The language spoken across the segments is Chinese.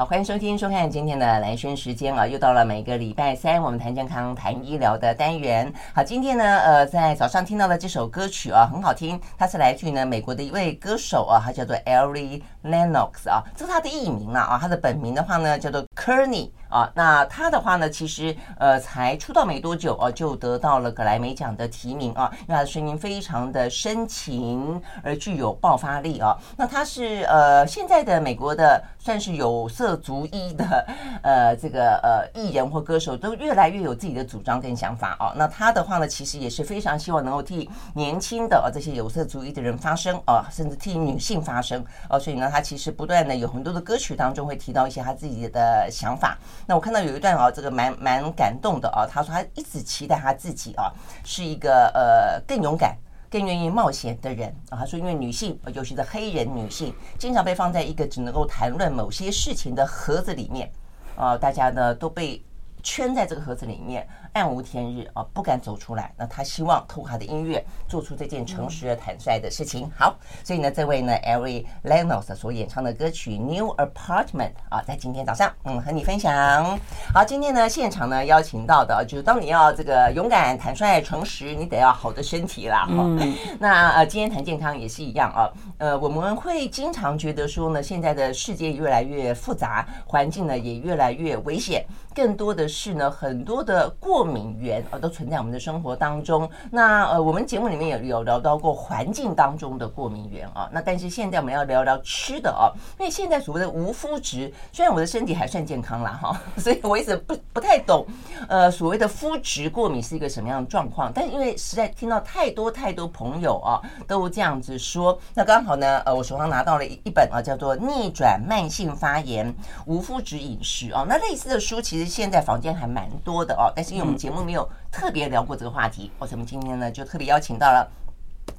好，欢迎收听、收看今天的兰萱时间啊，又到了每个礼拜三我们谈健康、谈医疗的单元。好，今天呢，呃，在早上听到的这首歌曲啊，很好听，它是来自于呢美国的一位歌手啊，他叫做 Ari Lennox 啊，这是他的艺名啊啊，他的本名的话呢叫做 Kearney。啊，那他的话呢，其实呃才出道没多久哦，就得到了格莱美奖的提名啊，因为他的声音非常的深情而具有爆发力啊。那他是呃现在的美国的算是有色族裔的 呃这个呃艺人或歌手，都越来越有自己的主张跟想法啊。那他的话呢，其实也是非常希望能够替年轻的啊这些有色族裔的人发声啊，甚至替女性发声啊。所以呢，他其实不断的有很多的歌曲当中会提到一些他自己的想法。那我看到有一段啊，这个蛮蛮感动的啊。他说他一直期待他自己啊，是一个呃更勇敢、更愿意冒险的人啊。他说，因为女性，尤其是黑人女性，经常被放在一个只能够谈论某些事情的盒子里面啊，大家呢都被圈在这个盒子里面。暗无天日啊，不敢走出来。那他希望透过他的音乐做出这件诚实而坦率的事情。好，所以呢，这位呢，Ari Lennox 所演唱的歌曲《New Apartment》啊，在今天早上，嗯，和你分享。好，今天呢，现场呢邀请到的，就是当你要这个勇敢、坦率、诚实，你得要好的身体啦。哈、嗯，那呃，今天谈健康也是一样啊。呃，我们会经常觉得说呢，现在的世界越来越复杂，环境呢也越来越危险，更多的是呢，很多的过。敏源啊，都存在我们的生活当中。那呃，我们节目里面也有聊到过环境当中的过敏源啊。那但是现在我们要聊聊吃的啊，因为现在所谓的无麸质，虽然我的身体还算健康啦哈，所以我一直不不太懂呃所谓的麸质过敏是一个什么样的状况。但因为实在听到太多太多朋友啊都这样子说，那刚好呢呃，我手上拿到了一一本啊叫做《逆转慢性发炎无麸质饮食》啊。那类似的书其实现在房间还蛮多的哦，但是因为我们节目没有特别聊过这个话题，我们今天呢就特别邀请到了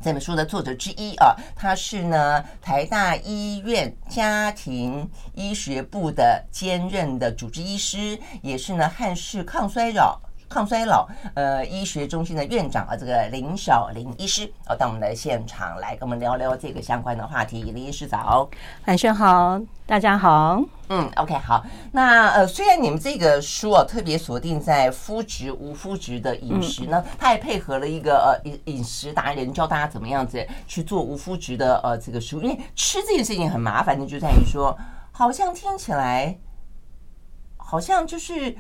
这本书的作者之一啊，他是呢台大医院家庭医学部的兼任的主治医师，也是呢汉氏抗衰老抗衰老呃医学中心的院长啊，这个林小林医师啊，到我们的现场来跟我们聊聊这个相关的话题。林医师早，晚上好，大家好。嗯，OK，好。那呃，虽然你们这个书啊特别锁定在麸质无麸质的饮食呢，它还配合了一个呃饮饮食达人教大家怎么样子去做无麸质的呃这个书，因为吃这件事情很麻烦的，就在于说，好像听起来好像就是。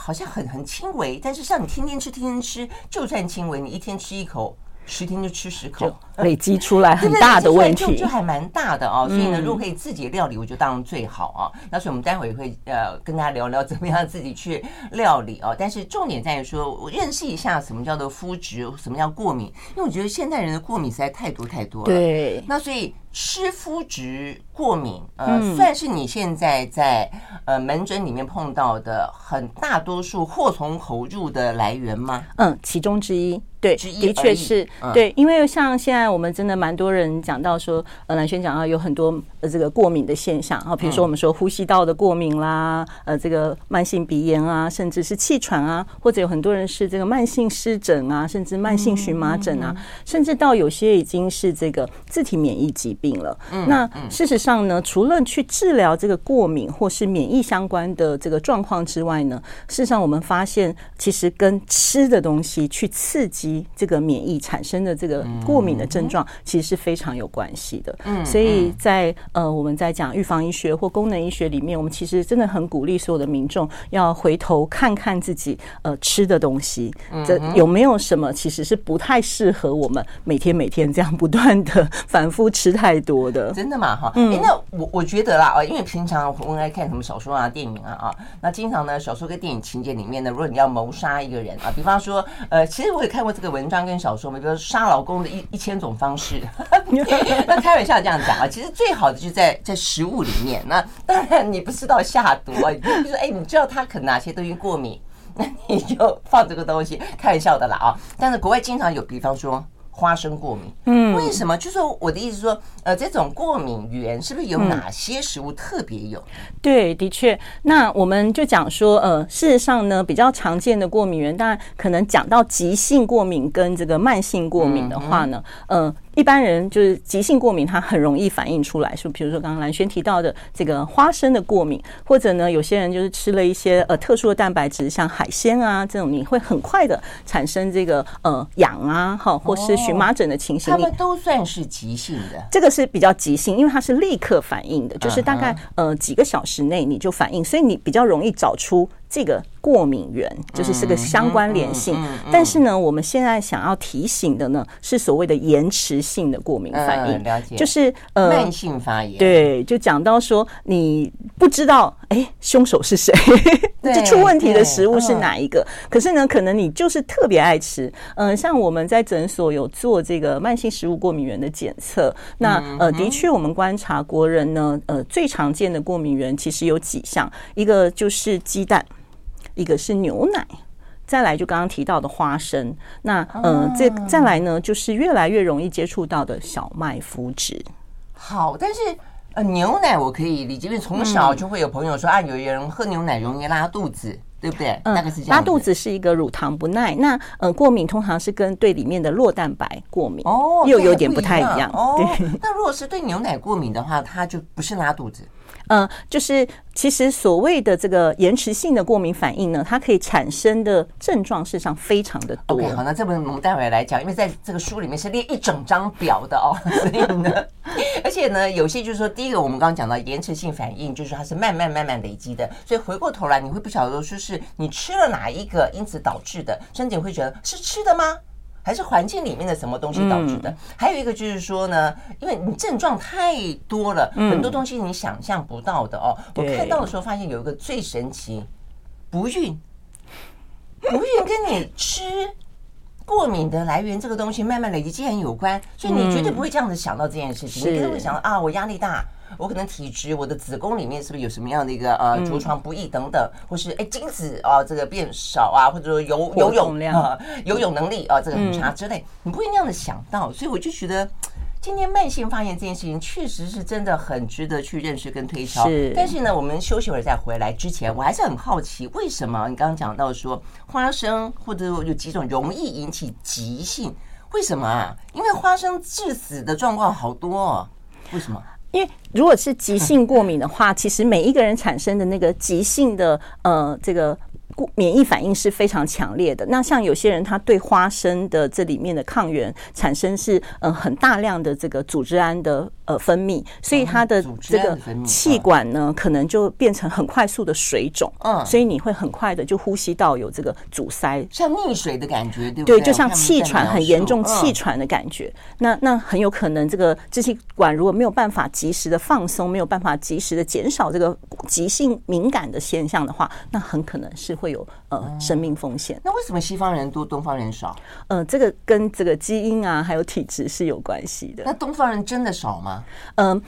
好像很很轻微，但是像你天天吃，天天吃，就算轻微，你一天吃一口，十天就吃十口，累积出来很大的问题，就就还蛮大的哦。所以呢，如果可以自己料理，我觉得当然最好啊。那所以我们待会会呃跟大家聊聊怎么样自己去料理哦。但是重点在于说，我认识一下什么叫做麸质，什么叫过敏，因为我觉得现代人的过敏实在太多太多了。对，那所以。吃麸质过敏，呃，算是你现在在呃门诊里面碰到的很大多数祸从口入的来源吗？嗯，其中之一。对，的确是对，因为像现在我们真的蛮多人讲到说，呃，蓝轩讲到有很多呃这个过敏的现象啊，比如说我们说呼吸道的过敏啦，呃，这个慢性鼻炎啊，甚至是气喘啊，或者有很多人是这个慢性湿疹啊，甚至慢性荨麻疹啊，甚至到有些已经是这个自体免疫疾病了。那事实上呢，除了去治疗这个过敏或是免疫相关的这个状况之外呢，事实上我们发现其实跟吃的东西去刺激。这个免疫产生的这个过敏的症状，其实是非常有关系的。嗯，所以在呃，我们在讲预防医学或功能医学里面，我们其实真的很鼓励所有的民众要回头看看自己呃吃的东西，这有没有什么其实是不太适合我们每天每天这样不断的 反复吃太多的。真的吗？哈，嗯，那我我觉得啦，啊，因为平常我们爱看什么小说啊、电影啊啊，那经常呢，小说跟电影情节里面呢，如果你要谋杀一个人啊，比方说呃，其实我也看过。这个文章跟小说嘛，比如杀老公的一一千种方式，那开玩笑这样讲啊，其实最好的就是在在食物里面。那当然你不知道下毒啊，就说哎，你知道他可能哪些东西过敏，那你就放这个东西，开玩笑的啦啊。但是国外经常有，比方说。花生过敏，嗯，为什么？就是我的意思说，呃，这种过敏源是不是有哪些食物特别有？对，的确。那我们就讲说，呃，事实上呢，比较常见的过敏源，当然可能讲到急性过敏跟这个慢性过敏的话呢，呃。一般人就是急性过敏，它很容易反映出来，说比如说刚刚蓝轩提到的这个花生的过敏，或者呢有些人就是吃了一些呃特殊的蛋白质，像海鲜啊这种，你会很快的产生这个呃痒啊哈，或是荨麻疹的情形。他们都算是急性的，这个是比较急性，因为它是立刻反应的，就是大概呃几个小时内你就反应，所以你比较容易找出。这个过敏源就是这个相关联性，但是呢，我们现在想要提醒的呢，是所谓的延迟性的过敏反应，了解，就是呃慢性发炎。对，就讲到说你不知道，哎，凶手是谁？就出问题的食物是哪一个？可是呢，可能你就是特别爱吃。嗯，像我们在诊所有做这个慢性食物过敏源的检测，那呃，的确我们观察国人呢，呃，最常见的过敏源其实有几项，一个就是鸡蛋。一个是牛奶，再来就刚刚提到的花生，那嗯，这、呃、再来呢，就是越来越容易接触到的小麦麸质。好，但是呃，牛奶我可以理解，因为从小就会有朋友说、嗯、啊，有一人喝牛奶容易拉肚子，对不对？嗯，大概是这样。拉肚子是一个乳糖不耐，那呃，过敏通常是跟对里面的酪蛋白过敏哦，又有点不太一样。一样哦，那如果是对牛奶过敏的话，它就不是拉肚子。嗯、就是其实所谓的这个延迟性的过敏反应呢，它可以产生的症状事实上非常的多。OK，好，那这本我们待会来讲，因为在这个书里面是列一整张表的哦，所以呢，而且呢，有些就是说，第一个我们刚刚讲到延迟性反应，就是它是慢慢慢慢累积的，所以回过头来你会不晓得说是你吃了哪一个，因此导致的，甚至会觉得是吃的吗？还是环境里面的什么东西导致的？还有一个就是说呢，因为你症状太多了，很多东西你想象不到的哦。我看到的时候发现有一个最神奇，不孕，不孕跟你吃过敏的来源这个东西慢慢累积竟然有关，所以你绝对不会这样子想到这件事情，你可能会想到啊，我压力大。我可能体质，我的子宫里面是不是有什么样的一个呃着床不易等等，或是哎精子啊这个变少啊，或者说游游泳啊游泳能力啊这个很差之类，你不会那样的想到，所以我就觉得今天慢性发炎这件事情确实是真的很值得去认识跟推敲。是，但是呢，我们休息会儿再回来之前，我还是很好奇，为什么你刚刚讲到说花生或者有几种容易引起急性，为什么啊？因为花生致死的状况好多哦，为什么？因为如果是急性过敏的话，其实每一个人产生的那个急性的呃这个。免疫反应是非常强烈的。那像有些人，他对花生的这里面的抗原产生是嗯很大量的这个组织胺的呃分泌，所以他的这个气管呢，可能就变成很快速的水肿。嗯，所以你会很快的就呼吸道有这个阻塞，像溺水的感觉，对不对？对，就像气喘很严重气喘的感觉。那那很有可能这个支气管如果没有办法及时的放松，没有办法及时的减少这个急性敏感的现象的话，那很可能是会。会有呃生命风险。那为什么西方人多，东方人少？呃，这个跟这个基因啊，还有体质是有关系的。那东方人真的少吗？嗯、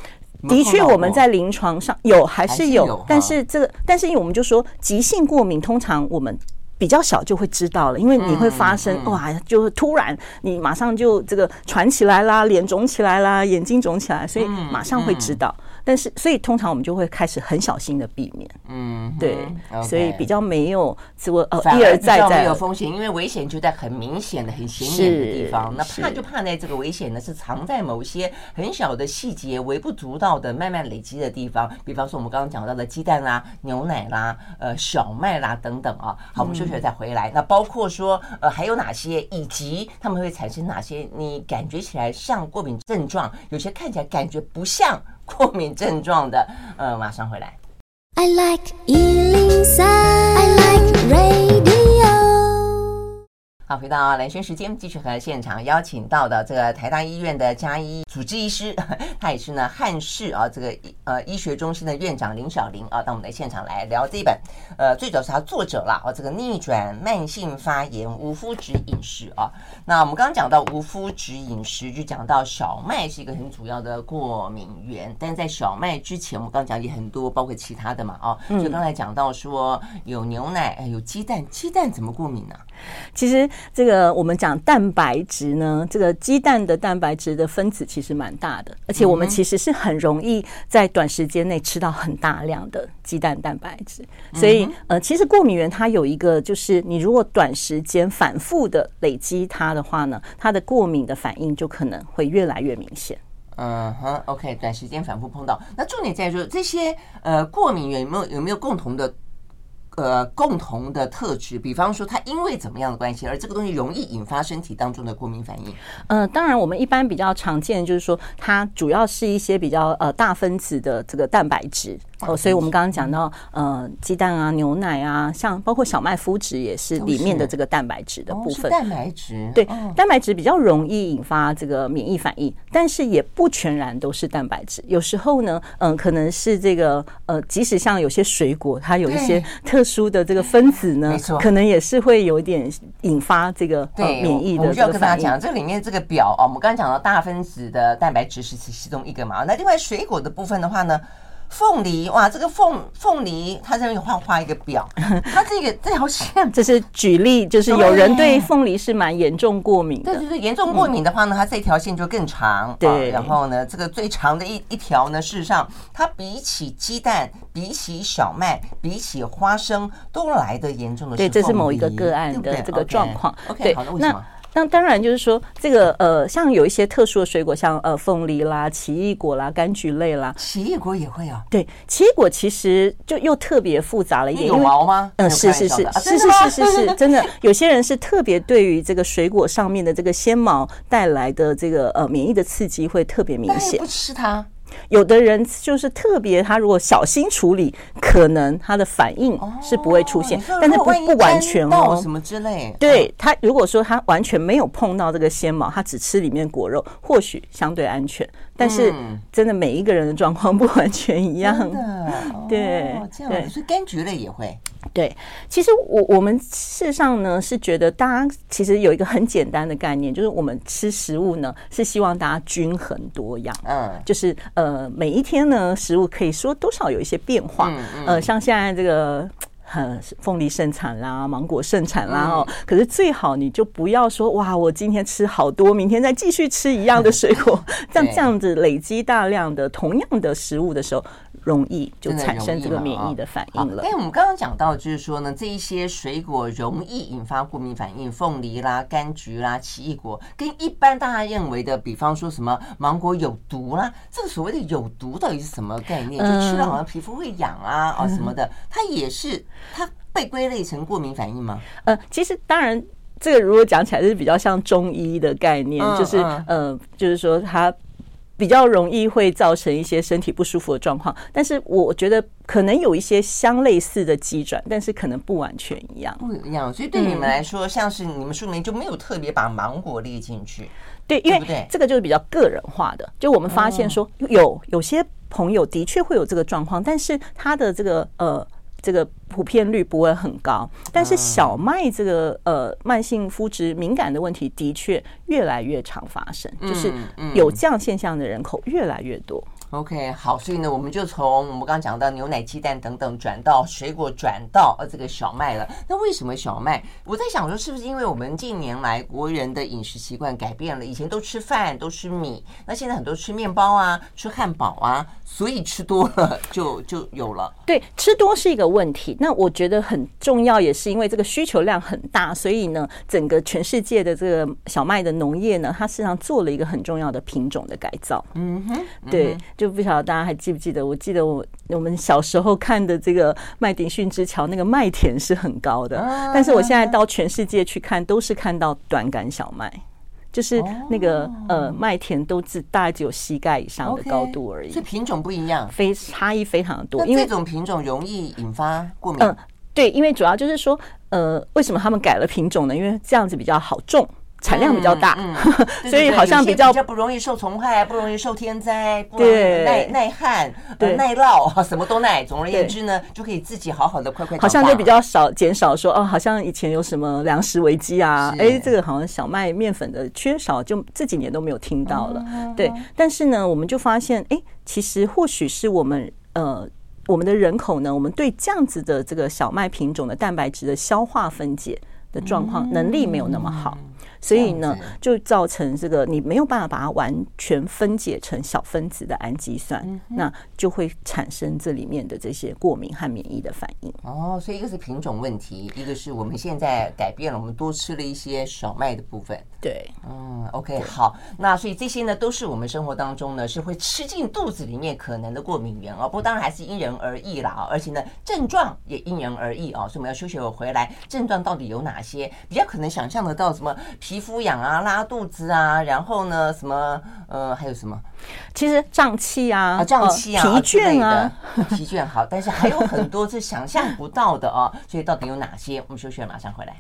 呃，的确，我们在临床上有还是有，但是这个，但是因为我们就说急性过敏，通常我们比较小就会知道了，因为你会发生、嗯嗯、哇，就是突然你马上就这个喘起来啦，脸肿起来啦，眼睛肿起来，所以马上会知道。嗯嗯但是，所以通常我们就会开始很小心的避免，嗯，对所以比较没有这个呃一而再再有风险，因为危险就在很明显的、很显眼的地方。那怕就怕在这个危险呢，是藏在某些很小的细节、微不足道的、慢慢累积的地方。比方说，我们刚刚讲到的鸡蛋啦、牛奶啦、呃小麦啦等等啊。好，我们休息了再回来。那包括说呃还有哪些，以及他们会产生哪些？你感觉起来像过敏症状，有些看起来感觉不像。过敏症状的，呃，马上回来。I like 103, 回到蓝轩时间，继续和现场邀请到的这个台大医院的加医主治医师，他也是呢汉氏啊这个呃医学中心的院长林小玲啊，到我们的现场来聊这一本，呃，最早是他作者啦啊，这个逆转慢性发炎无麸质饮食啊。那我们刚刚讲到无麸质饮食，就讲到小麦是一个很主要的过敏源，但在小麦之前，我们刚刚讲也很多，包括其他的嘛啊。就刚才讲到说有牛奶，有鸡蛋，鸡蛋怎么过敏呢、啊？其实这个我们讲蛋白质呢，这个鸡蛋的蛋白质的分子其实蛮大的，而且我们其实是很容易在短时间内吃到很大量的鸡蛋蛋白质。所以呃，其实过敏原它有一个，就是你如果短时间反复的累积它的话呢，它的过敏的反应就可能会越来越明显。嗯哼，OK，短时间反复碰到，那重点在于说这些呃过敏原有没有有没有共同的？呃，共同的特质，比方说，它因为怎么样的关系，而这个东西容易引发身体当中的过敏反应？呃，当然，我们一般比较常见的就是说，它主要是一些比较呃大分子的这个蛋白质。哦，所以我们刚刚讲到，呃，鸡蛋啊、牛奶啊，像包括小麦麸质也是里面的这个蛋白质的部分。蛋白质，对，蛋白质比较容易引发这个免疫反应，但是也不全然都是蛋白质。有时候呢，嗯，可能是这个呃，即使像有些水果，它有一些特殊的这个分子呢，可能也是会有点引发这个免疫的。我就要跟大家讲，这里面这个表啊，我们刚刚讲到大分子的蛋白质是其中一个嘛。那另外水果的部分的话呢？凤梨哇，这个凤凤梨，它这边画画一个表，它这个这条线，这是举例，就是有人对凤梨是蛮严重过敏的。对对对，严重过敏的话呢，它这条线就更长。对，然后呢，这个最长的一一条呢，事实上它比起鸡蛋、比起小麦、比起花生都来的严重的。对，这是某一个个案的这个状况。OK，好，的为什么？那当然就是说，这个呃，像有一些特殊的水果，像呃凤梨啦、奇异果啦、柑橘类啦，奇异果也会啊。对，奇异果其实就又特别复杂了一点。有毛吗？嗯，是是是是是是是是，真的。有些人是特别对于这个水果上面的这个纤毛带来的这个呃免疫的刺激会特别明显。不吃它。有的人就是特别，他如果小心处理，可能他的反应是不会出现，但是不不完全哦，什么之类。对，他如果说他完全没有碰到这个纤毛，他只吃里面果肉，或许相对安全。但是真的每一个人的状况 不完全一样。对，这样，所以柑橘类也会。对，其实我我们事实上呢是觉得，大家其实有一个很简单的概念，就是我们吃食物呢是希望大家均衡多样，嗯，就是呃每一天呢食物可以说多少有一些变化，呃像现在这个呃凤梨盛产啦，芒果盛产啦哦，可是最好你就不要说哇，我今天吃好多，明天再继续吃一样的水果，像这样子累积大量的同样的食物的时候。容易就产生这个免疫的反应了。哎，我们刚刚讲到，就是说呢，这一些水果容易引发过敏反应，凤梨啦、柑橘啦、奇异果，跟一般大家认为的，比方说什么芒果有毒啦，这个所谓的有毒到底是什么概念？就吃了好像皮肤会痒啊啊什么的，它也是它被归类成过敏反应吗？呃，其实当然，这个如果讲起来是比较像中医的概念，就是呃，就是说它。比较容易会造成一些身体不舒服的状况，但是我觉得可能有一些相类似的急转，但是可能不完全一样。不一样，所以对你们来说，像是你们书里面就没有特别把芒果列进去。对，因为这个就是比较个人化的。就我们发现说，有有些朋友的确会有这个状况，但是他的这个呃。这个普遍率不会很高，但是小麦这个呃慢性肤质敏感的问题的确越来越常发生，就是有这样现象的人口越来越多。OK，好，所以呢，我们就从我们刚刚讲到牛奶、鸡蛋等等，转到水果，转到呃这个小麦了。那为什么小麦？我在想说，是不是因为我们近年来国人的饮食习惯改变了？以前都吃饭，都吃米，那现在很多吃面包啊，吃汉堡啊，所以吃多了就就有了。对，吃多是一个问题。那我觉得很重要，也是因为这个需求量很大，所以呢，整个全世界的这个小麦的农业呢，它实际上做了一个很重要的品种的改造。嗯哼，对。就不晓得大家还记不记得？我记得我我们小时候看的这个麦迪逊之桥，那个麦田是很高的。但是我现在到全世界去看，都是看到短杆小麦，就是那个呃麦田都只大概只有膝盖以上的高度而已。这品种不一样，非差异非常的多。因为这种品种容易引发过敏。嗯，对，因为主要就是说，呃，为什么他们改了品种呢？因为这样子比较好种。产量比较大，嗯嗯、所以好像比较比较不容易受虫害，不容易受天灾，不容易耐耐旱、呃、耐涝，什么都耐。总而言之呢，就可以自己好好的快快。好像就比较少减少说哦，好像以前有什么粮食危机啊，哎，这个好像小麦面粉的缺少，就这几年都没有听到了。对，但是呢，我们就发现，哎，其实或许是我们呃，我们的人口呢，我们对这样子的这个小麦品种的蛋白质的消化分解。的状况，能力没有那么好。所以呢，就造成这个你没有办法把它完全分解成小分子的氨基酸，嗯、那就会产生这里面的这些过敏和免疫的反应。哦，所以一个是品种问题，一个是我们现在改变了，我们多吃了一些小麦的部分。对，嗯，OK，好，那所以这些呢，都是我们生活当中呢是会吃进肚子里面可能的过敏源哦。不过当然还是因人而异啦啊，而且呢症状也因人而异哦。所以我们要休息会回来，症状到底有哪些？比较可能想象得到什么？皮肤痒啊，拉肚子啊，然后呢，什么呃，还有什么？其实胀气啊，啊，胀气啊，疲倦啊，疲倦好，但是还有很多是想象不到的哦。所以到底有哪些？我们休息了，马上回来。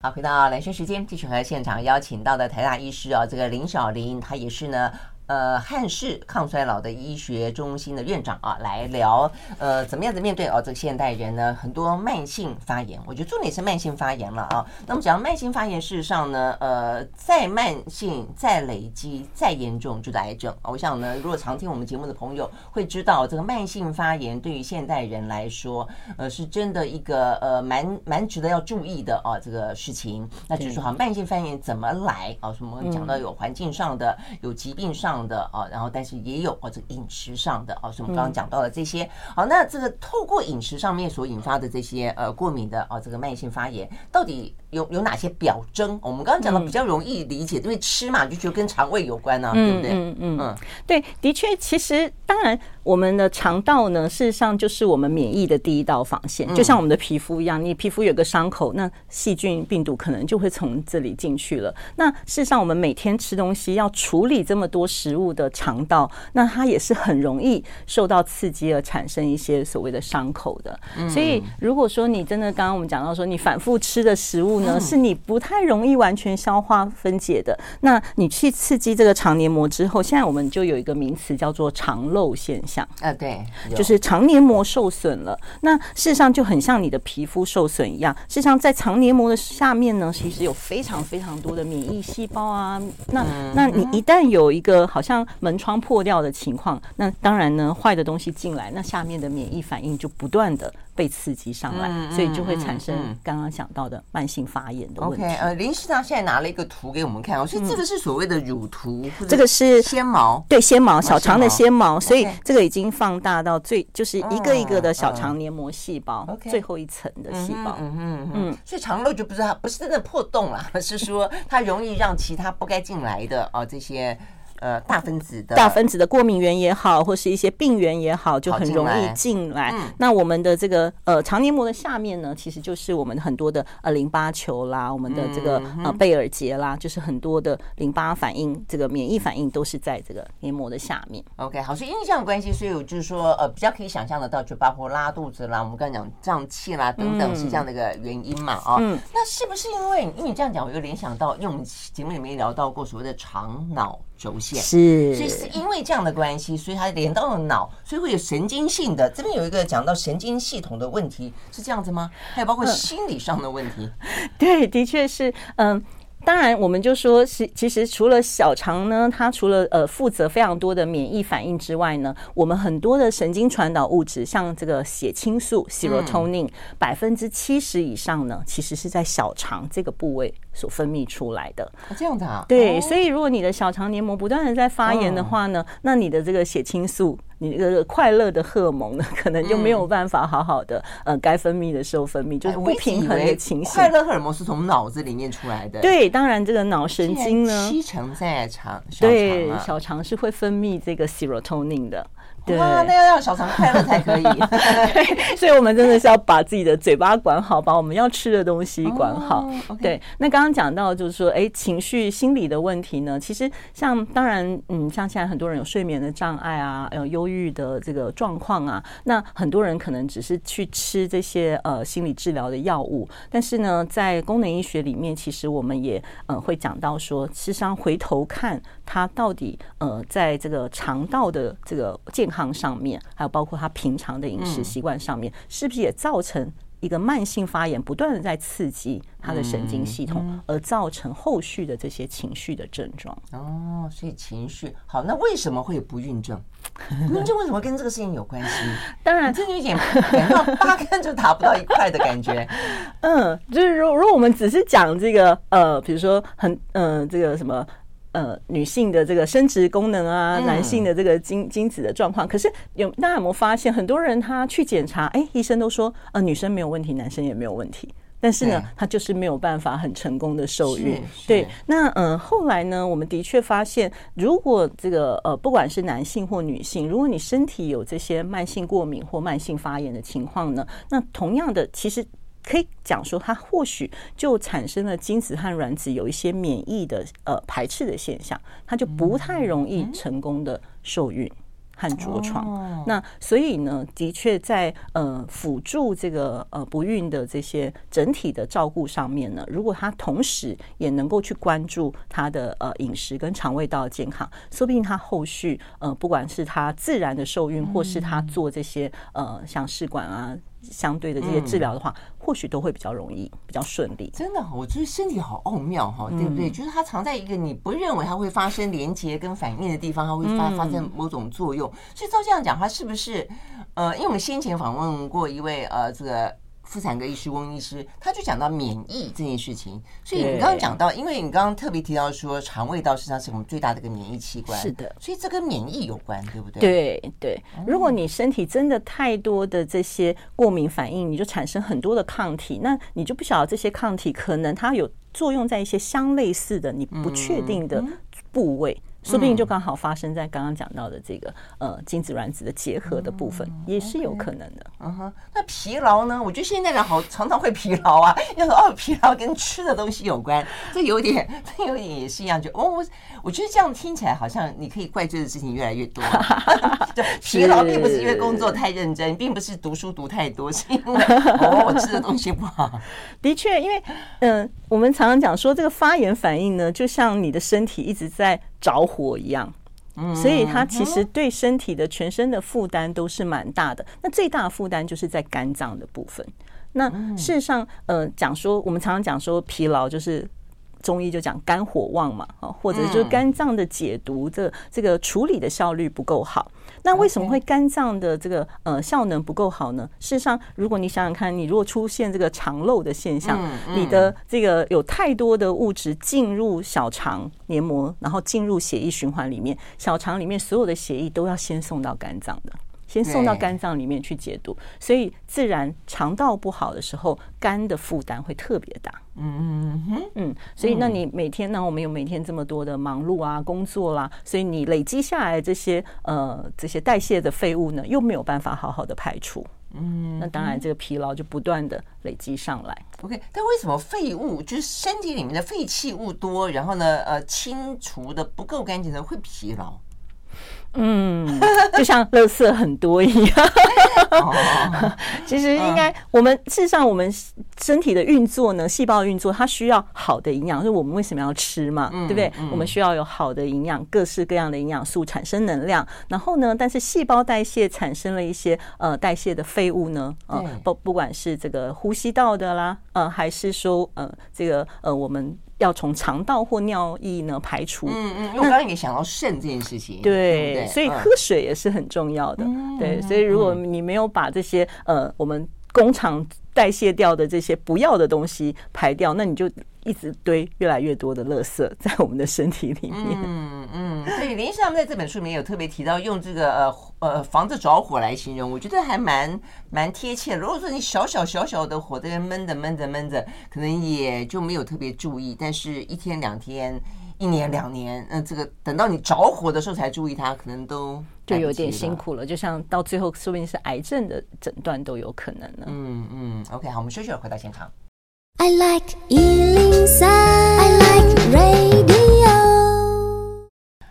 好，回到蓝轩时间，继续和现场邀请到的台大医师啊，这个林小林，他也是呢。呃，汉氏抗衰老的医学中心的院长啊，来聊呃，怎么样子面对哦，这个现代人呢，很多慢性发炎，我觉得重点是慢性发炎了啊。那么讲到慢性发炎，事实上呢，呃，再慢性、再累积、再严重就是癌症。我想呢，如果常听我们节目的朋友会知道，这个慢性发炎对于现代人来说，呃，是真的一个呃蛮蛮值得要注意的啊这个事情。那就是说，好，慢性发炎怎么来啊？什么讲到有环境上的，有疾病上。的啊，然后但是也有哦，这个饮食上的啊，所以我们刚刚讲到了这些。好，那这个透过饮食上面所引发的这些呃过敏的啊，这个慢性发炎，到底有有哪些表征？我们刚刚讲的比较容易理解，因为吃嘛，就觉得跟肠胃有关啊，对不对？嗯嗯嗯，对，的确，其实当然。我们的肠道呢，事实上就是我们免疫的第一道防线，就像我们的皮肤一样，你皮肤有个伤口，那细菌、病毒可能就会从这里进去了。那事实上，我们每天吃东西要处理这么多食物的肠道，那它也是很容易受到刺激而产生一些所谓的伤口的。所以，如果说你真的刚刚我们讲到说，你反复吃的食物呢，是你不太容易完全消化分解的，那你去刺激这个肠黏膜之后，现在我们就有一个名词叫做肠漏现象。啊，对，就是肠黏膜受损了。那事实上就很像你的皮肤受损一样。事实上，在肠黏膜的下面呢，其实有非常非常多的免疫细胞啊。那那你一旦有一个好像门窗破掉的情况，那当然呢，坏的东西进来，那下面的免疫反应就不断的被刺激上来，所以就会产生刚刚讲到的慢性发炎的问题。呃，林师长现在拿了一个图给我们看哦，所以这个是所谓的乳突，这个是纤毛，对，纤毛，小肠的纤毛，所以这个已经放大到最，就是一个一个的小肠黏膜细胞，最后一层的细胞。嗯嗯嗯，所以肠漏就不是它，不是真的破洞了，而 是说它容易让其他不该进来的啊这些。呃，大分子的大分子的过敏原也好，或是一些病原也好，就很容易进来。嗯、那我们的这个呃肠黏膜的下面呢，其实就是我们很多的呃淋巴球啦，我们的这个呃贝尔结啦，就是很多的淋巴反应，这个免疫反应都是在这个黏膜的下面。OK，好，所以因为这样的关系，所以我就是说呃比较可以想象得到，就包括拉肚子啦，我们刚才讲胀气啦等等，是这样的一个原因嘛啊。嗯。那是不是因为因为你这样讲，我又联想到，因为我们节目里面聊到过所谓的肠脑。轴线是，所以是因为这样的关系，所以它连到了脑，所以会有神经性的。这边有一个讲到神经系统的问题，是这样子吗？还有包括心理上的问题？嗯、对，的确是，嗯。当然，我们就说是，其实除了小肠呢，它除了呃负责非常多的免疫反应之外呢，我们很多的神经传导物质，像这个血清素 （serotonin），百分之七十以上呢，其实是在小肠这个部位所分泌出来的。这样的啊？对，所以如果你的小肠黏膜不断的在发炎的话呢，那你的这个血清素。你这个快乐的荷尔蒙呢，可能就没有办法好好的，呃，该分泌的时候分泌，就是不平衡的情形。快乐荷尔蒙是从脑子里面出来的。对，当然这个脑神经呢，七成在肠，对，小肠是会分泌这个 serotonin 的。对，那要让小肠快乐才可以。对，所以我们真的是要把自己的嘴巴管好，把我们要吃的东西管好。对，那刚刚讲到就是说，哎，情绪、心理的问题呢，其实像当然，嗯，像现在很多人有睡眠的障碍啊，有忧郁的这个状况啊，那很多人可能只是去吃这些呃心理治疗的药物，但是呢，在功能医学里面，其实我们也呃会讲到说，事实上回头看他到底呃在这个肠道的这个健康。康上面，还有包括他平常的饮食习惯上面，是不是也造成一个慢性发炎，不断的在刺激他的神经系统，而造成后续的这些情绪的症状？哦，所以情绪好，那为什么会有不孕症？不孕症为什么跟这个事情有关系？当然，这有点八竿就打不到一块的感觉。嗯，就是如如果我们只是讲这个呃，比如说很嗯、呃，这个什么呃，女性的这个生殖功能啊，男性的这个精精子的状况，可是有大家有没有发现，很多人他去检查，哎，医生都说呃，女生没有问题，男生也没有问题。但是呢，他就是没有办法很成功的受孕。对，那嗯、呃，后来呢，我们的确发现，如果这个呃，不管是男性或女性，如果你身体有这些慢性过敏或慢性发炎的情况呢，那同样的，其实可以讲说，它或许就产生了精子和卵子有一些免疫的呃排斥的现象，它就不太容易成功的受孕。和着床，那所以呢，的确在呃辅助这个呃不孕的这些整体的照顾上面呢，如果他同时也能够去关注他的呃饮食跟肠胃道的健康，说不定他后续呃不管是他自然的受孕，或是他做这些呃像试管啊。相对的这些治疗的话，或许都会比较容易，比较顺利。真的，我觉得身体好奥妙哈，对不对？就是它藏在一个你不认为它会发生连接跟反应的地方，它会发发生某种作用。所以照这样讲它，是不是？呃，因为我们先前访问过一位呃，这个。妇产科医师翁医师，他就讲到免疫这件事情。所以你刚刚讲到，因为你刚刚特别提到说，肠胃道实际上是我们最大的一个免疫器官。是的，所以这跟免疫有关，对不对？对对。如果你身体真的太多的这些过敏反应，你就产生很多的抗体，那你就不晓得这些抗体可能它有作用在一些相类似的你不确定的部位。说不定就刚好发生在刚刚讲到的这个呃精子卵子的结合的部分，也是有可能的。嗯哼，那疲劳呢？我觉得现在人好常常会疲劳啊。要说哦，疲劳跟吃的东西有关，这有点，这有点也是一样。就哦，我我觉得这样听起来好像你可以怪罪的事情越来越多。对，疲劳并不是因为工作太认真，并不是读书读太多，是因为哦我吃的东西不好。的确，因为嗯、呃，我们常常讲说这个发炎反应呢，就像你的身体一直在。着火一样，所以它其实对身体的全身的负担都是蛮大的。那最大的负担就是在肝脏的部分。那事实上，呃，讲说我们常常讲说疲劳就是。中医就讲肝火旺嘛，啊，或者就是肝脏的解毒的这个处理的效率不够好。那为什么会肝脏的这个呃效能不够好呢？事实上，如果你想想看，你如果出现这个肠漏的现象，你的这个有太多的物质进入小肠黏膜，然后进入血液循环里面，小肠里面所有的血液都要先送到肝脏的。先送到肝脏里面去解毒，所以自然肠道不好的时候，肝的负担会特别大。嗯嗯嗯嗯，所以那你每天呢，我们有每天这么多的忙碌啊，工作啦，所以你累积下来这些呃这些代谢的废物呢，又没有办法好好的排出。嗯，那当然这个疲劳就不断的累积上来。OK，但为什么废物就是身体里面的废弃物多，然后呢呃清除的不够干净的会疲劳？嗯，就像 垃圾很多一样。其实应该，我们事实上，我们身体的运作呢，细胞运作它需要好的营养，所以我们为什么要吃嘛？对不对？我们需要有好的营养，各式各样的营养素产生能量。然后呢，但是细胞代谢产生了一些呃代谢的废物呢，呃不不管是这个呼吸道的啦，呃还是说呃这个呃我们。要从肠道或尿液呢排除。嗯嗯，我刚刚也想到肾这件事情。对，所以喝水也是很重要的。对，所以如果你没有把这些呃我们工厂代谢掉的这些不要的东西排掉，那你就。一直堆越来越多的垃圾在我们的身体里面。嗯嗯，对，林医师他们在这本书里面有特别提到，用这个呃呃房子着火来形容，我觉得还蛮蛮贴切。如果说你小小小小的火在那闷着闷着闷着，可能也就没有特别注意，但是一天两天、一年两年，嗯、呃，这个等到你着火的时候才注意它，可能都就有点辛苦了。就像到最后，说不定是癌症的诊断都有可能呢。嗯嗯，OK，好，我们休息会，回到现场。I like eating sun.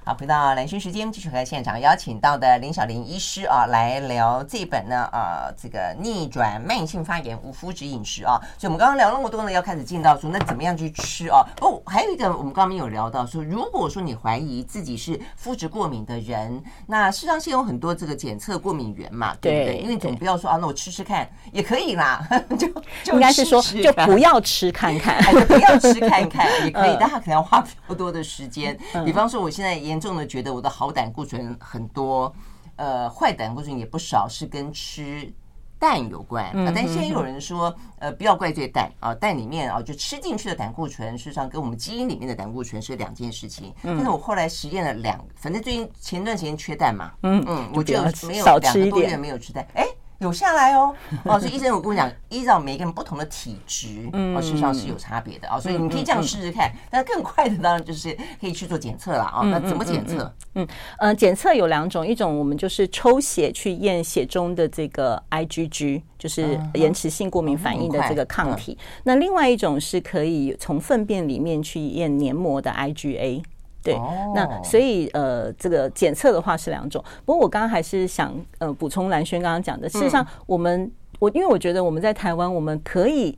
好，回到蓝轩时间，继续和现场邀请到的林小玲医师啊，来聊这本呢，啊，这个逆转慢性发炎无麸质饮食啊。所以，我们刚刚聊那么多呢，要开始进到说，那怎么样去吃啊？哦，还有一个，我们刚刚没有聊到说，如果说你怀疑自己是麸质过敏的人，那事实上现在有很多这个检测过敏源嘛，对不对？对，因为总不要说啊，那我吃吃看也可以啦，就就应该是说就不要吃看看，就不要吃看看也可以，但他可能要花比较多的时间。比方说，我现在也。严重的觉得我的好胆固醇很多，呃坏胆固醇也不少是跟吃。蛋有关啊，但现在有人说，呃，不要怪罪蛋啊，蛋里面啊，就吃进去的胆固醇，实际上跟我们基因里面的胆固醇是两件事情。但是我后来实验了两，反正最近前段时间缺蛋嘛，嗯嗯，我就没有两个多月没有吃蛋，哎。有下来哦，哦，所以医生我跟我讲，依照每个人不同的体质，哦，实际上是有差别的啊，所以你可以这样试试看。但是更快的当然就是可以去做检测了啊。那怎么检测？嗯呃，检测有两种，一种我们就是抽血去验血中的这个 IgG，就是延迟性过敏反应的这个抗体。那另外一种是可以从粪便里面去验黏膜的 IgA。对，那所以呃，这个检测的话是两种。不过我刚刚还是想呃补充兰萱刚刚讲的，事实上我们我因为我觉得我们在台湾，我们可以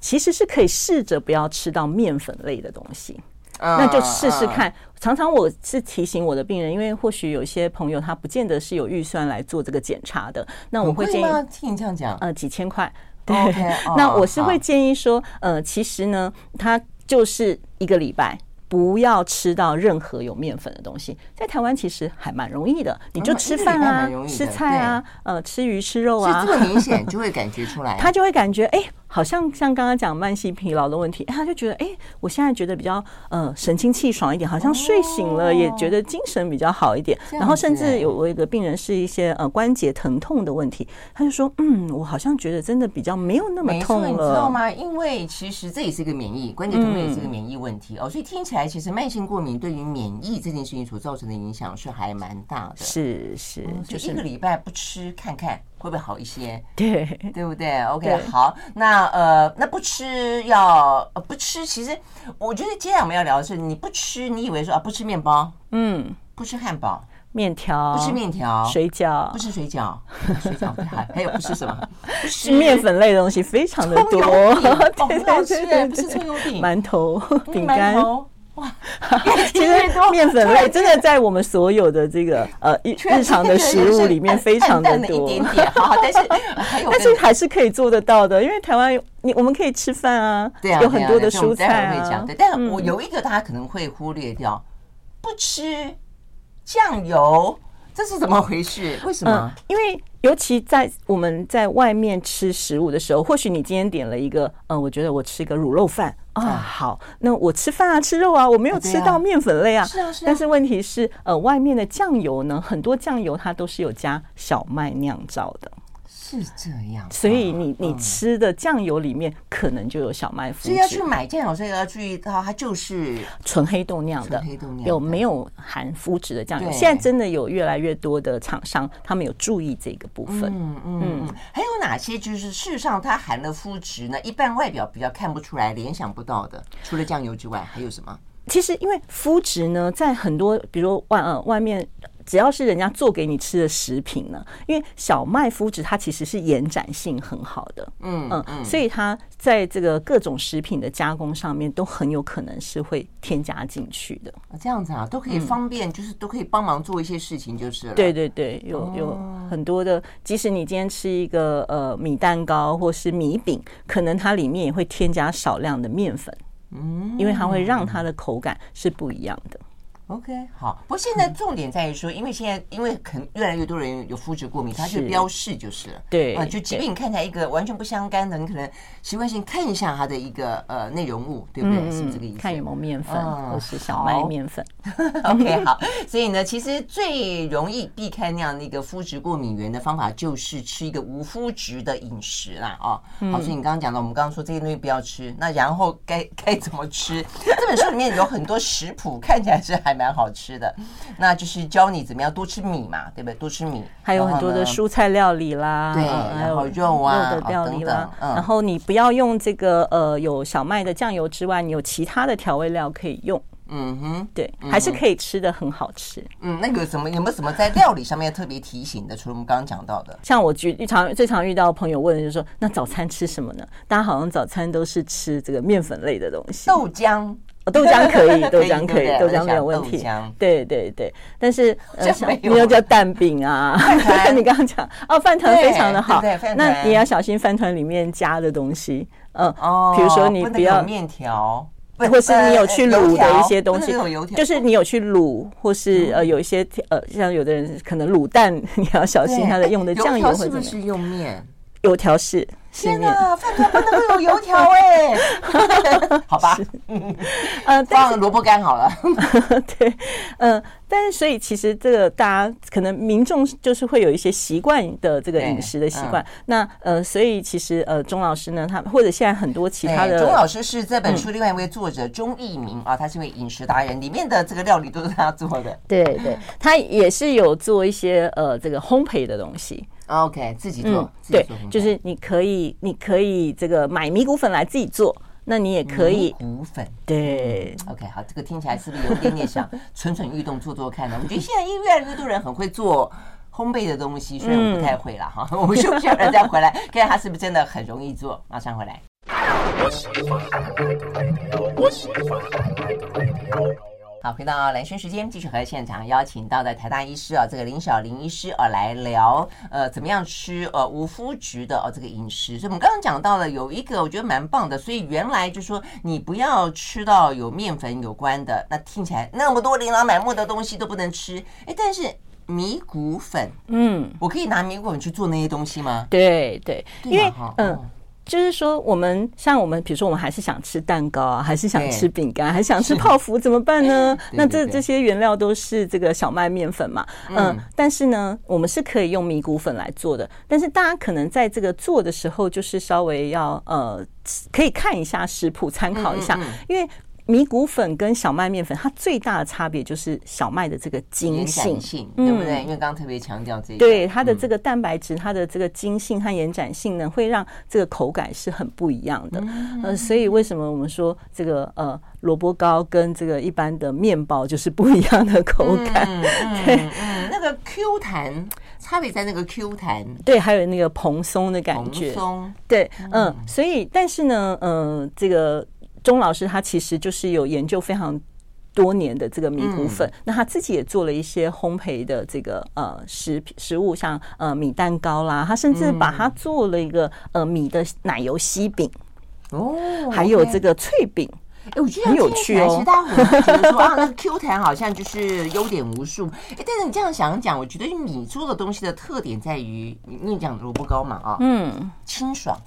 其实是可以试着不要吃到面粉类的东西，那就试试看。常常我是提醒我的病人，因为或许有些朋友他不见得是有预算来做这个检查的，那我会建议听你这样讲，呃，几千块。对，那我是会建议说，呃，其实呢，它就是一个礼拜。不要吃到任何有面粉的东西，在台湾其实还蛮容易的，你就吃饭啊，吃菜啊，呃，吃鱼吃肉啊，这么明显就会感觉出来，他就会感觉哎。好像像刚刚讲慢性疲劳的问题，他就觉得哎，我现在觉得比较呃神清气爽一点，好像睡醒了也觉得精神比较好一点。然后甚至有我一个病人是一些呃关节疼痛的问题，他就说嗯，我好像觉得真的比较没有那么痛了，你知道吗？因为其实这也是一个免疫关节疼痛也是一个免疫问题哦，所以听起来其实慢性过敏对于免疫这件事情所造成的影响是还蛮大的。是是，就是一个礼拜不吃看看。会不会好一些？对，对不对？OK，好，那呃，那不吃要呃不吃，其实我觉得接下来我们要聊的是，你不吃，你以为说啊不吃面包，嗯，不吃汉堡、面条，不吃面条、水饺，不吃水饺，水饺还 还有不吃什么？吃 面粉类的东西非常的多，对对对，不吃葱油饼、馒头、饼干。哇，其实面粉类真的在我们所有的这个呃日日常的食物里面非常的多，一点点好，但是 但是还是可以做得到的，因为台湾你我们可以吃饭啊，对啊，有很多的蔬菜啊。对，但我有一个大家可能会忽略掉，不吃酱油，这是怎么回事？为什么？因为。尤其在我们在外面吃食物的时候，或许你今天点了一个，呃，我觉得我吃一个卤肉饭啊，好，那我吃饭啊，吃肉啊，我没有吃到面粉类啊，是啊，是啊。但是问题是，呃，外面的酱油呢，很多酱油它都是有加小麦酿造的。是这样，所以你你吃的酱油里面可能就有小麦麸质。所以要去买酱油，所以要注意到它就是纯黑豆酿的，黑豆酿有没有含麸质的酱油？现在真的有越来越多的厂商，他们有注意这个部分。嗯嗯，还有哪些就是事实上它含了麸质呢？一般外表比较看不出来、联想不到的，除了酱油之外，还有什么？其实因为麸质呢，在很多比如外呃外面。只要是人家做给你吃的食品呢，因为小麦麸质它其实是延展性很好的，嗯嗯，所以它在这个各种食品的加工上面都很有可能是会添加进去的。这样子啊，都可以方便，就是都可以帮忙做一些事情，就是了。对对对，有有很多的，即使你今天吃一个呃米蛋糕或是米饼，可能它里面也会添加少量的面粉，嗯，因为它会让它的口感是不一样的。OK，好。不过现在重点在于说，因为现在因为可能越来越多人有肤质过敏，它就标示就是了。对啊，就即便你看起来一个完全不相干的，你可能习惯性看一下它的一个呃内容物，对不对？是不是这个意思？看有没有面粉，或是小麦面粉。OK，好。所以呢，其实最容易避开那样的一个麸质过敏源的方法，就是吃一个无麸质的饮食啦。哦，好。所以你刚刚讲的，我们刚刚说这些东西不要吃，那然后该该怎么吃？这本书里面有很多食谱，看起来是还蛮。好吃的，那就是教你怎么样多吃米嘛，对不对？多吃米，还有很多的蔬菜料理啦，对，还有肉啊、肉的料理啦。然后你不要用这个呃有小麦的酱油之外，你有其他的调味料可以用。嗯哼，对，还是可以吃的很好吃。嗯，那个什么有没有什么在料理上面特别提醒的？除了我们刚刚讲到的，像我最常最常遇到朋友问的就是说，那早餐吃什么呢？大家好像早餐都是吃这个面粉类的东西，豆浆。豆浆可以，豆浆可以，豆浆没有问题。对对对，但是呃，你要叫蛋饼啊，你刚刚讲哦，饭团非常的好。那你要小心饭团里面加的东西，嗯，哦比如说你不要面条，或是你有去卤的一些东西，就是你有去卤，或是呃有一些呃，像有的人可能卤蛋，你要小心它的用的酱油或者是不是用面？油条是。天哪，饭团不能够有油条哎！好吧，嗯，放萝卜干好了。对，嗯、呃，但是所以其实这个大家可能民众就是会有一些习惯的这个饮食的习惯。嗯、那呃，所以其实呃，钟老师呢，他或者现在很多其他的，钟老师是这本书另外一位作者钟义民啊，他是一位饮食达人，里面的这个料理都是他做的。对对，他也是有做一些呃这个烘焙的东西。OK，自己做，嗯、对，就是你可以，你可以这个买米谷粉来自己做，那你也可以米谷粉，对，OK，好，这个听起来是不是有点点想蠢蠢欲动做做看呢？我觉得现在越来越多人很会做烘焙的东西，虽然我不太会了哈。我们休息一会再回来，看看他是不是真的很容易做。马上回来。好，回到兰萱时间，继续和现场邀请到的台大医师啊，这个林小林医师啊来聊，呃，怎么样吃呃无麸质的哦这个饮食。所以我们刚刚讲到了有一个我觉得蛮棒的，所以原来就说你不要吃到有面粉有关的，那听起来那么多琳琅满目的东西都不能吃，哎，但是米谷粉，嗯，我可以拿米谷粉去做那些东西吗？对对，因为嗯。就是说，我们像我们，比如说，我们还是想吃蛋糕啊，还是想吃饼干，还是想吃泡芙，怎么办呢？那这这些原料都是这个小麦面粉嘛，嗯，但是呢，我们是可以用米谷粉来做的。但是大家可能在这个做的时候，就是稍微要呃，可以看一下食谱，参考一下，因为。米谷粉跟小麦面粉，它最大的差别就是小麦的这个筋性，性对不对？因为刚刚特别强调这个，对它的这个蛋白质，它的这个筋性和延展性呢，会让这个口感是很不一样的。呃，所以为什么我们说这个呃萝卜糕跟这个一般的面包就是不一样的口感？对，那个 Q 弹差别在那个 Q 弹，对，还有那个蓬松的感觉，松，对，嗯，所以但是呢，嗯，这个。钟老师他其实就是有研究非常多年的这个米糊粉，嗯、那他自己也做了一些烘焙的这个呃食品食物，像呃米蛋糕啦，他甚至把它做了一个呃米的奶油西饼哦，还有这个脆饼，哎，我觉得很有趣哦。其实大家会觉得说啊，那个 Q 弹好像就是优点无数，哎，但是你这样想一讲，我觉得米做的东西的特点在于，你讲萝卜糕嘛啊，嗯，清爽。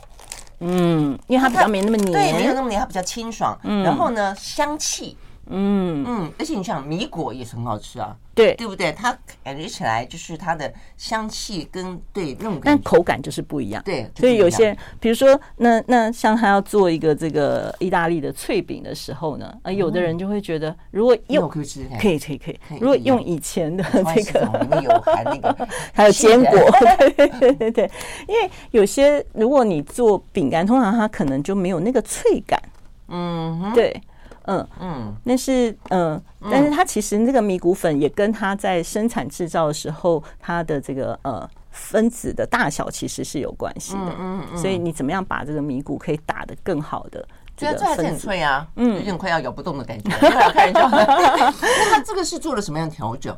嗯，因为它比较没那么黏，对，没有那么黏，它比较清爽。嗯，然后呢，香气，嗯嗯，而且你想米果也是很好吃啊。对，对不对？它感觉起来就是它的香气跟对那种，但口感就是不一样。对，所以有些，比如说，那那像他要做一个这个意大利的脆饼的时候呢，啊，有的人就会觉得，如果用可以可以可以可以，如果用以前的这个，里面有含那个，还有坚果，对对对对，因为有些如果你做饼干，通常它可能就没有那个脆感。嗯，对。嗯嗯，那是嗯，但是它其实那个米谷粉也跟它在生产制造的时候，它的这个呃分子的大小其实是有关系的。嗯嗯，所以你怎么样把这个米谷可以打得更好的？这个还是很脆啊，嗯，有点快要咬不动的感觉。那它这个是做了什么样的调整？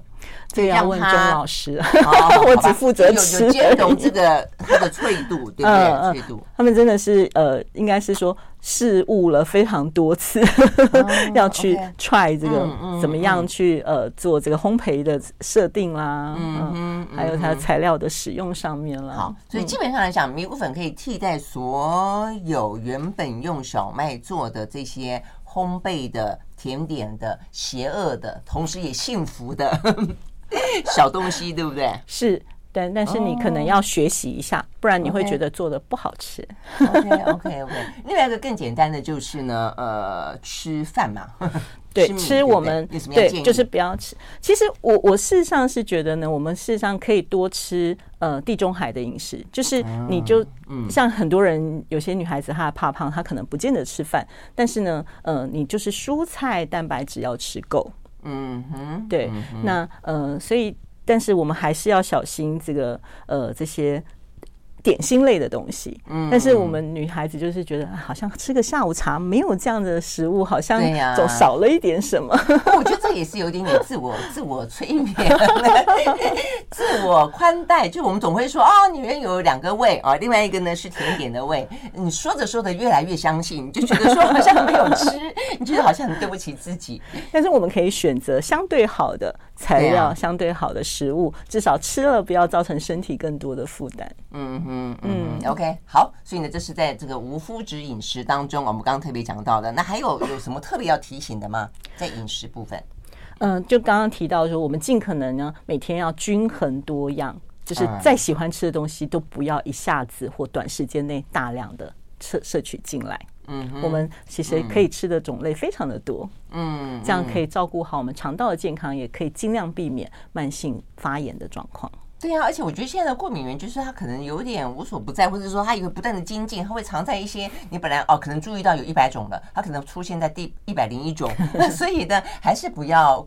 这个要问钟老师。我只负责吃。有兼容这个它的脆度，对不对？脆度。他们真的是呃，应该是说。试误了非常多次，要去 try 这个怎么样去呃做这个烘焙的设定啦，嗯，还有它材料的使用上面啦。好，所以基本上来讲，米谷粉可以替代所有原本用小麦做的这些烘焙的甜点的邪恶的，同时也幸福的 小东西，对不对？是。但但是你可能要学习一下，不然你会觉得做的不好吃。OK OK OK。另外一个更简单的就是呢，呃，吃饭嘛，对，吃我们对，就是不要吃。其实我我事实上是觉得呢，我们事实上可以多吃呃地中海的饮食，就是你就像很多人有些女孩子她怕胖，她可能不见得吃饭，但是呢，呃，你就是蔬菜蛋白质要吃够。嗯哼，对，那呃，所以。但是我们还是要小心这个呃这些点心类的东西，嗯，但是我们女孩子就是觉得，好像吃个下午茶没有这样的食物，好像总少了一点什么。我觉得这也是有点点自我 自我催眠，自我宽待。就我们总会说，哦，女人有两个胃啊，另外一个呢是甜点的胃。你说着说着越来越相信，你就觉得说好像没有吃，你觉得好像很对不起自己。但是我们可以选择相对好的材料，相对好的食物，至少吃了不要造成身体更多的负担。嗯哼。嗯嗯，OK，好，所以呢，这是在这个无麸质饮食当中，我们刚刚特别讲到的。那还有有什么特别要提醒的吗？在饮食部分，嗯，就刚刚提到说，我们尽可能呢，每天要均衡多样，就是再喜欢吃的东西都不要一下子或短时间内大量的摄摄取进来。嗯，我们其实可以吃的种类非常的多。嗯，这样可以照顾好我们肠道的健康，也可以尽量避免慢性发炎的状况。对呀、啊，而且我觉得现在的过敏源就是它可能有点无所不在，或者说它也会不断的精进，它会藏在一些你本来哦可能注意到有一百种的，它可能出现在第一百零一种。那所以呢，还是不要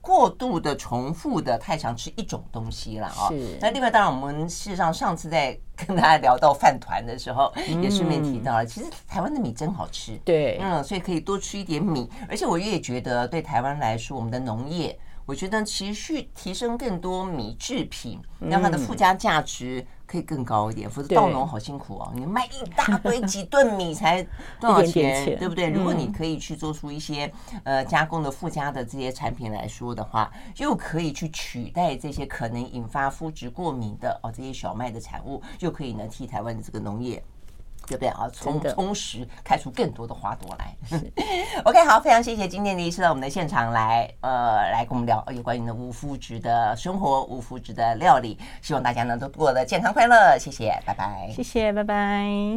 过度的重复的太常吃一种东西了啊、哦。是。那另外，当然我们事实上上次在跟大家聊到饭团的时候，也顺便提到了，其实台湾的米真好吃。对。嗯，所以可以多吃一点米，而且我也觉得对台湾来说，我们的农业。我觉得其实去提升更多米制品，让它的附加价值可以更高一点。否则稻农好辛苦哦，你卖一大堆几吨米才 多少钱，对不对？如果你可以去做出一些呃加工的附加的这些产品来说的话，又可以去取代这些可能引发肤质过敏的哦这些小麦的产物，就可以呢替台湾的这个农业。对不对啊？充充实，开出更多的花朵来。OK，好，非常谢谢今天的医师到我们的现场来，呃，来跟我们聊有关于的无麸质的生活、无麸质的料理。希望大家呢都过得健康快乐。谢谢，拜拜。谢谢，拜拜。